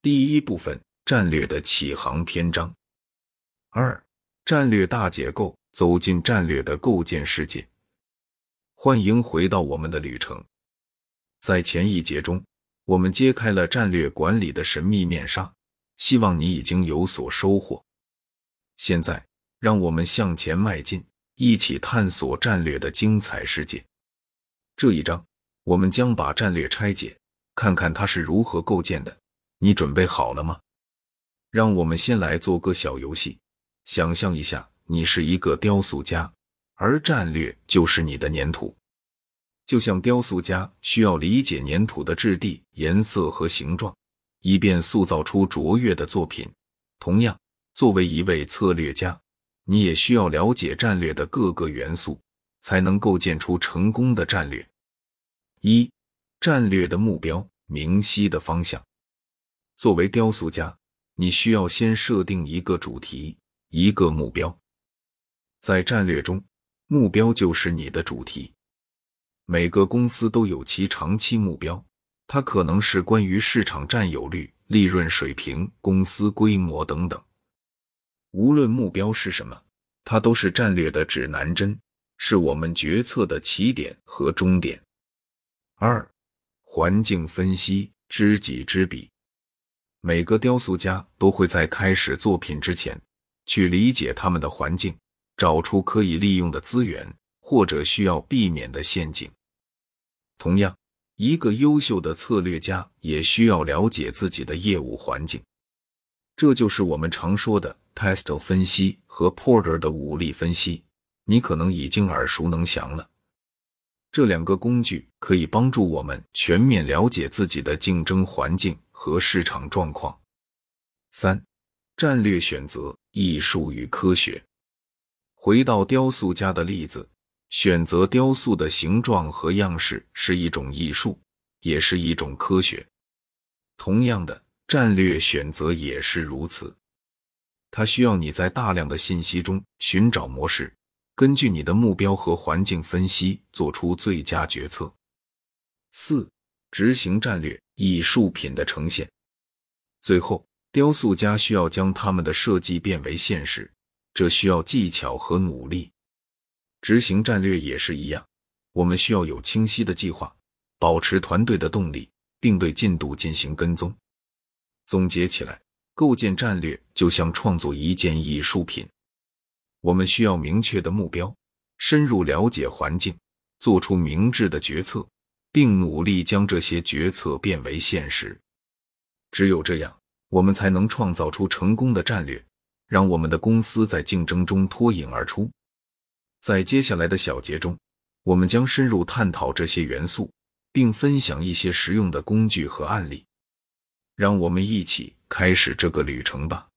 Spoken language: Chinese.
第一部分：战略的起航篇章。二、战略大结构，走进战略的构建世界。欢迎回到我们的旅程。在前一节中，我们揭开了战略管理的神秘面纱，希望你已经有所收获。现在，让我们向前迈进，一起探索战略的精彩世界。这一章，我们将把战略拆解，看看它是如何构建的。你准备好了吗？让我们先来做个小游戏，想象一下，你是一个雕塑家，而战略就是你的粘土。就像雕塑家需要理解粘土的质地、颜色和形状，以便塑造出卓越的作品。同样，作为一位策略家，你也需要了解战略的各个元素，才能构建出成功的战略。一、战略的目标，明晰的方向。作为雕塑家，你需要先设定一个主题，一个目标。在战略中，目标就是你的主题。每个公司都有其长期目标，它可能是关于市场占有率、利润水平、公司规模等等。无论目标是什么，它都是战略的指南针，是我们决策的起点和终点。二、环境分析，知己知彼。每个雕塑家都会在开始作品之前，去理解他们的环境，找出可以利用的资源或者需要避免的陷阱。同样，一个优秀的策略家也需要了解自己的业务环境。这就是我们常说的 Test 分析和 Porter 的武力分析。你可能已经耳熟能详了。这两个工具可以帮助我们全面了解自己的竞争环境和市场状况。三、战略选择艺术与科学。回到雕塑家的例子，选择雕塑的形状和样式是一种艺术，也是一种科学。同样的，战略选择也是如此。它需要你在大量的信息中寻找模式。根据你的目标和环境分析，做出最佳决策。四、执行战略艺术品的呈现。最后，雕塑家需要将他们的设计变为现实，这需要技巧和努力。执行战略也是一样，我们需要有清晰的计划，保持团队的动力，并对进度进行跟踪。总结起来，构建战略就像创作一件艺术品。我们需要明确的目标，深入了解环境，做出明智的决策，并努力将这些决策变为现实。只有这样，我们才能创造出成功的战略，让我们的公司在竞争中脱颖而出。在接下来的小节中，我们将深入探讨这些元素，并分享一些实用的工具和案例。让我们一起开始这个旅程吧。